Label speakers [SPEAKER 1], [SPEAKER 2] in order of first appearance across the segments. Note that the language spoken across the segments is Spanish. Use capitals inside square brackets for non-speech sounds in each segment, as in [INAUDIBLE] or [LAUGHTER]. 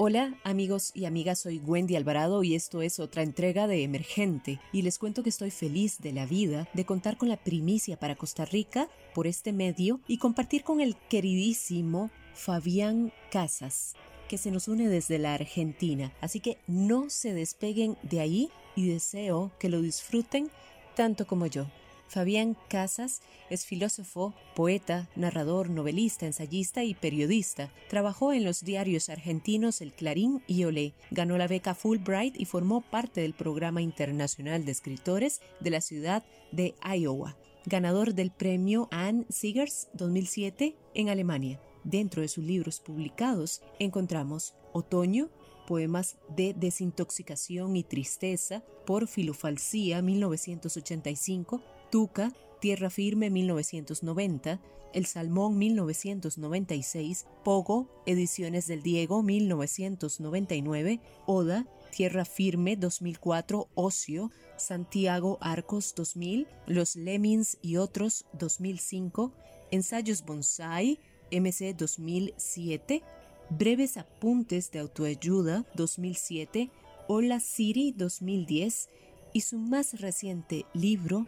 [SPEAKER 1] Hola amigos y amigas, soy Wendy Alvarado y esto es otra entrega de Emergente y les cuento que estoy feliz de la vida de contar con la primicia para Costa Rica por este medio y compartir con el queridísimo Fabián Casas, que se nos une desde la Argentina. Así que no se despeguen de ahí y deseo que lo disfruten tanto como yo. Fabián Casas es filósofo, poeta, narrador, novelista, ensayista y periodista. Trabajó en los diarios argentinos El Clarín y Olé. Ganó la beca Fulbright y formó parte del programa internacional de escritores de la ciudad de Iowa. Ganador del premio Anne Siegers 2007 en Alemania. Dentro de sus libros publicados encontramos Otoño, poemas de desintoxicación y tristeza por Filofalsía 1985, Tuca, Tierra Firme 1990, El Salmón 1996, Pogo, Ediciones del Diego 1999, Oda, Tierra Firme 2004, Ocio, Santiago Arcos 2000, Los Lemmings y otros 2005, Ensayos Bonsai MC 2007, Breves Apuntes de Autoayuda 2007, Hola Siri 2010 y su más reciente libro,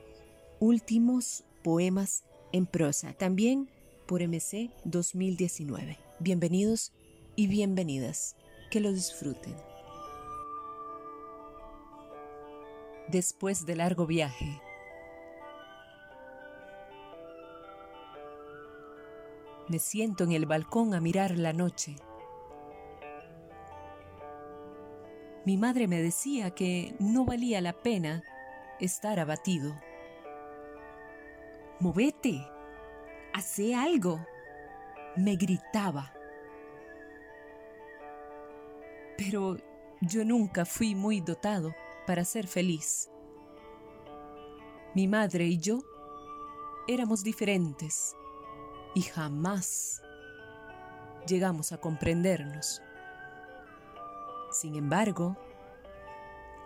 [SPEAKER 1] Últimos Poemas en Prosa, también por MC 2019. Bienvenidos y bienvenidas. Que lo disfruten. Después de largo viaje, Me siento en el balcón a mirar la noche. Mi madre me decía que no valía la pena estar abatido. Movete, hace algo, me gritaba. Pero yo nunca fui muy dotado para ser feliz. Mi madre y yo éramos diferentes y jamás llegamos a comprendernos. Sin embargo,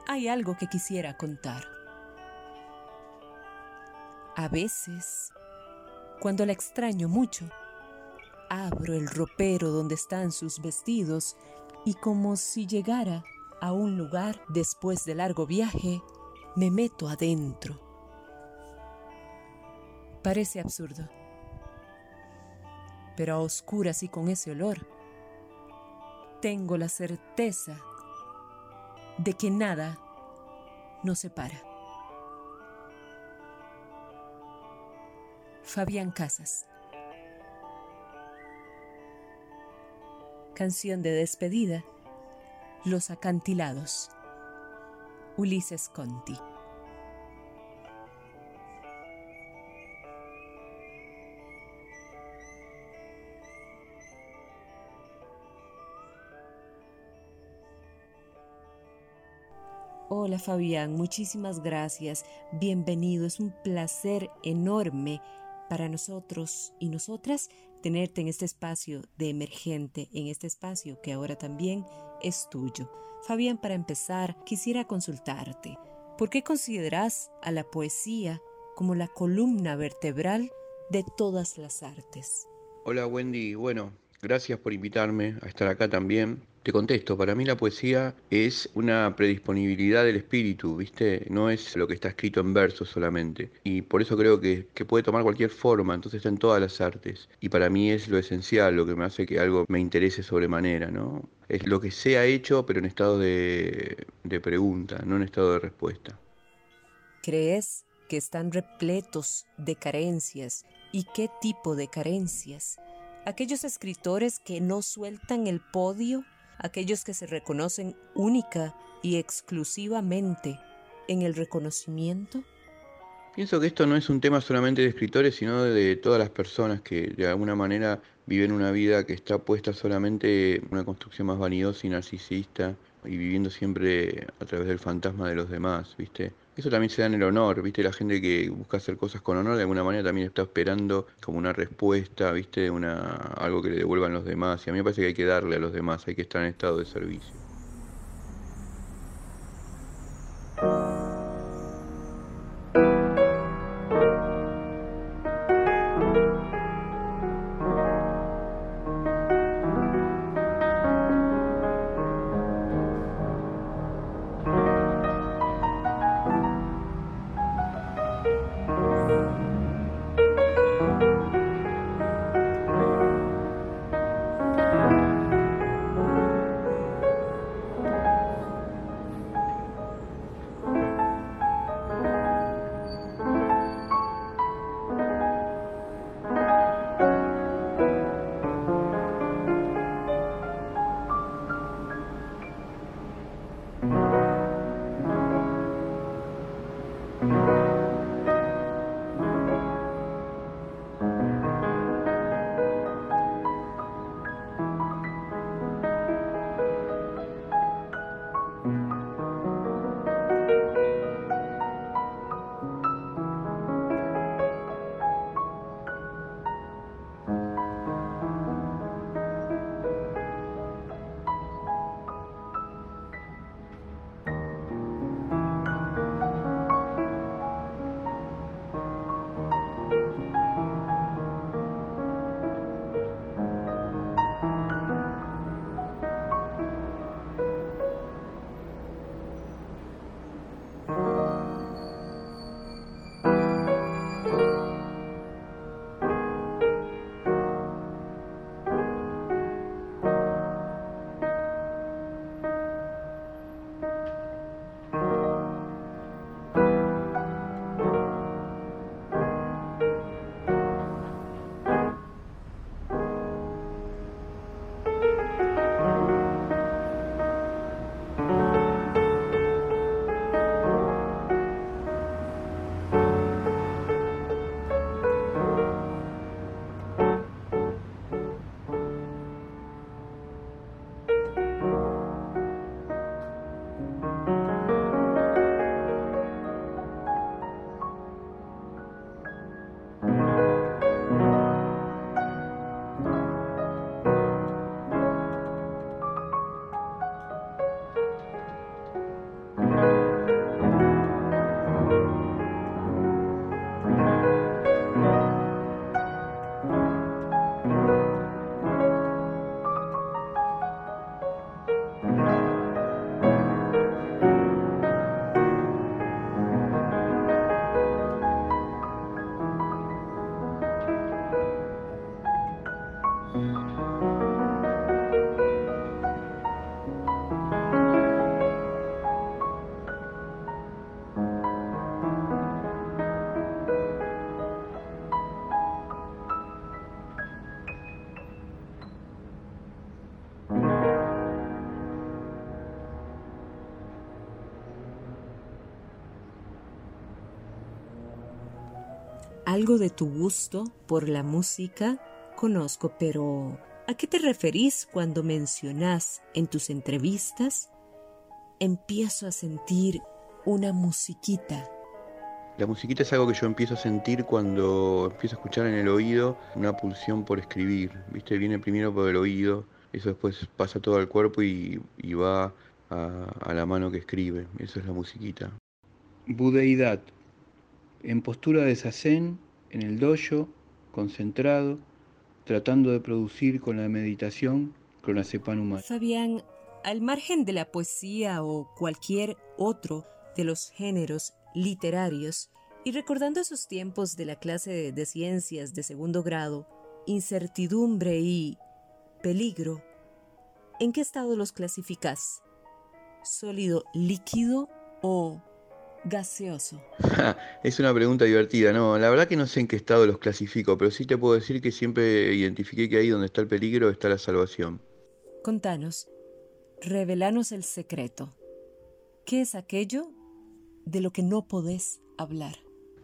[SPEAKER 1] hay algo que quisiera contar. A veces, cuando la extraño mucho, abro el ropero donde están sus vestidos y como si llegara a un lugar después de largo viaje, me meto adentro. Parece absurdo pero a oscuras y con ese olor, tengo la certeza de que nada nos separa. Fabián Casas. Canción de despedida. Los acantilados. Ulises Conti. Hola Fabián, muchísimas gracias. Bienvenido. Es un placer enorme para nosotros y nosotras tenerte en este espacio de emergente, en este espacio que ahora también es tuyo. Fabián, para empezar, quisiera consultarte. ¿Por qué consideras a la poesía como la columna vertebral de todas las artes?
[SPEAKER 2] Hola Wendy, bueno, gracias por invitarme a estar acá también. Te contesto, para mí la poesía es una predisponibilidad del espíritu, ¿viste? No es lo que está escrito en versos solamente. Y por eso creo que, puede tomar cualquier forma, entonces está en todas las artes. Y para mí es lo esencial, lo que me hace que algo me interese sobremanera, ¿no? Es lo que se ha hecho, pero en estado de, de pregunta, no en estado de respuesta.
[SPEAKER 1] ¿Crees que están repletos de carencias? ¿Y qué tipo de carencias? Aquellos escritores que no sueltan el podio aquellos que se reconocen única y exclusivamente en el reconocimiento?
[SPEAKER 2] Pienso que esto no es un tema solamente de escritores, sino de todas las personas que de alguna manera viven una vida que está puesta solamente en una construcción más vanidosa y narcisista y viviendo siempre a través del fantasma de los demás, ¿viste? Eso también se da en el honor, ¿viste? La gente que busca hacer cosas con honor de alguna manera también está esperando como una respuesta, ¿viste? Una, algo que le devuelvan los demás. Y a mí me parece que hay que darle a los demás, hay que estar en estado de servicio.
[SPEAKER 1] Algo de tu gusto por la música conozco, pero ¿a qué te referís cuando mencionas en tus entrevistas? Empiezo a sentir una musiquita.
[SPEAKER 2] La musiquita es algo que yo empiezo a sentir cuando empiezo a escuchar en el oído una pulsión por escribir. ¿Viste? Viene primero por el oído, eso después pasa todo al cuerpo y, va a, a la mano que escribe. Eso es la musiquita.
[SPEAKER 3] Budeidad. En postura de sazen, en el dojo, concentrado, tratando de producir con la meditación clonazepam humano.
[SPEAKER 1] Fabián, al margen de la poesía o cualquier otro de los géneros literarios, y recordando esos tiempos de la clase de ciencias de segundo grado, incertidumbre y peligro, ¿en qué estado los clasificas? ¿Sólido líquido o gaseoso? [LAUGHS]
[SPEAKER 2] es una pregunta divertida, no, la verdad que no sé en qué estado los clasifico, pero sí te puedo decir que siempre identifiqué que ahí donde está el peligro está la salvación.
[SPEAKER 1] Contanos, revelanos el secreto. ¿Qué es aquello de lo que no podés hablar?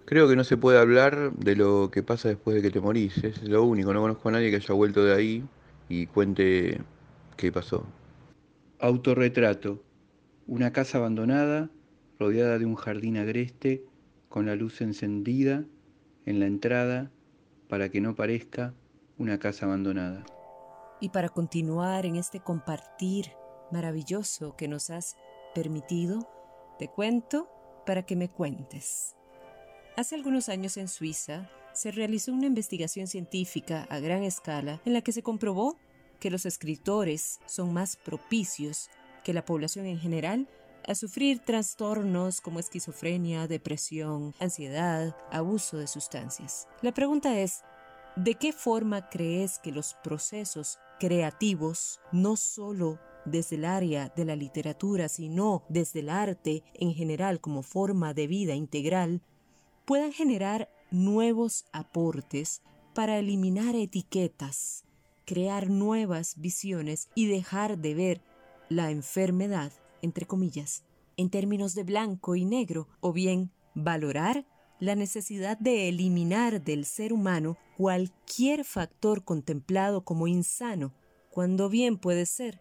[SPEAKER 2] Creo que no se puede hablar de lo que pasa después de que te morís, es lo único, no conozco a nadie que haya vuelto de ahí y cuente qué pasó.
[SPEAKER 3] Autorretrato. Una casa abandonada rodeada de un jardín agreste, con la luz encendida en la entrada para que no parezca una casa abandonada.
[SPEAKER 1] Y para continuar en este compartir maravilloso que nos has permitido, te cuento para que me cuentes. Hace algunos años en Suiza se realizó una investigación científica a gran escala en la que se comprobó que los escritores son más propicios que la población en general a sufrir trastornos como esquizofrenia, depresión, ansiedad, abuso de sustancias. La pregunta es, ¿de qué forma crees que los procesos creativos, no solo desde el área de la literatura, sino desde el arte en general como forma de vida integral, puedan generar nuevos aportes para eliminar etiquetas, crear nuevas visiones y dejar de ver la enfermedad, entre comillas, en términos de blanco y negro, o bien valorar la necesidad de eliminar del ser humano cualquier factor contemplado como insano, cuando bien puede ser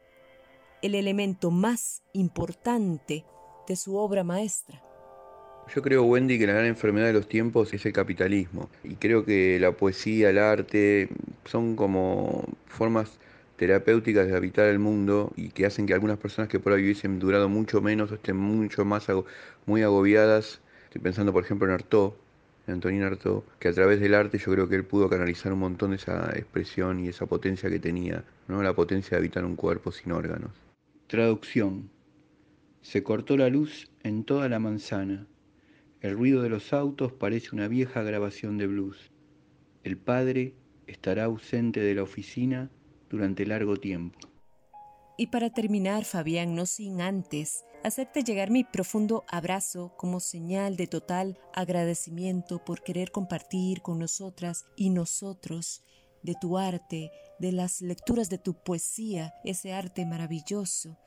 [SPEAKER 1] el elemento más importante de su obra maestra.
[SPEAKER 2] Yo creo, Wendy, que la gran enfermedad de los tiempos es el capitalismo. Y creo que la poesía, el arte, son como formas terapéuticas de habitar el mundo y que hacen que algunas personas que por ahí hubiesen durado mucho menos estén mucho más muy agobiadas. Estoy pensando, por ejemplo, en Artaud, Antonín Artaud, que a través del arte yo creo que él pudo canalizar un montón de esa expresión y esa potencia que tenía, ¿no? la potencia de habitar un cuerpo sin órganos.
[SPEAKER 3] Traducción. Se cortó la luz en toda la manzana. El ruido de los autos parece una vieja grabación de blues. El padre estará ausente de la oficina durante largo tiempo.
[SPEAKER 1] Y para terminar, Fabián, no sin antes hacerte llegar mi profundo abrazo como señal de total agradecimiento por querer compartir con nosotras y nosotros de tu arte, de las lecturas de tu poesía, ese arte maravilloso.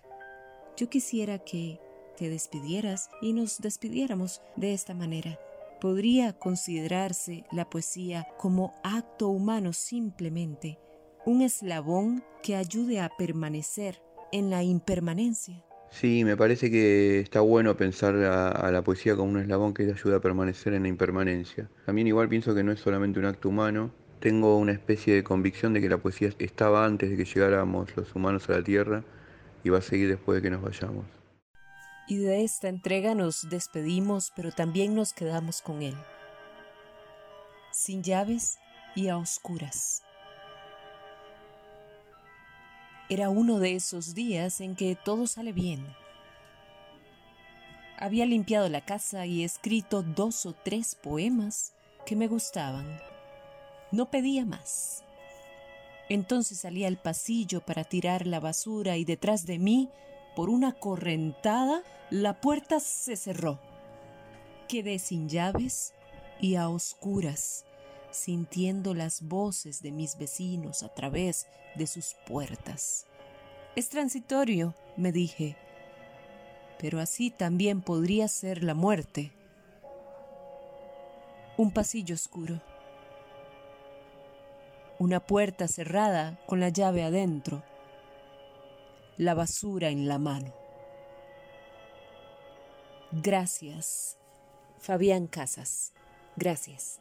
[SPEAKER 1] Yo quisiera que te despidieras y nos despidiéramos de esta manera. Podría considerarse la poesía como acto humano simplemente, un eslabón que ayude a permanecer en la impermanencia.
[SPEAKER 2] Sí, me parece que está bueno pensar a, la poesía como un eslabón que ayuda a permanecer en la impermanencia. También igual pienso que no es solamente un acto humano. Tengo una especie de convicción de que la poesía estaba antes de que llegáramos los humanos a la Tierra y va a seguir después de que nos vayamos.
[SPEAKER 1] Y de esta entrega nos despedimos, pero también nos quedamos con Él. Sin llaves y a oscuras. Era uno de esos días en que todo sale bien. Había limpiado la casa y escrito dos o tres poemas que me gustaban. No pedía más. Entonces salí al pasillo para tirar la basura y detrás de mí por una correntada, la puerta se cerró. Quedé sin llaves y a oscuras, sintiendo las voces de mis vecinos a través de sus puertas. Es transitorio, me dije, pero así también podría ser la muerte. Un pasillo oscuro. Una puerta cerrada con la llave adentro la basura en la mano. Gracias, Fabián Casas. Gracias.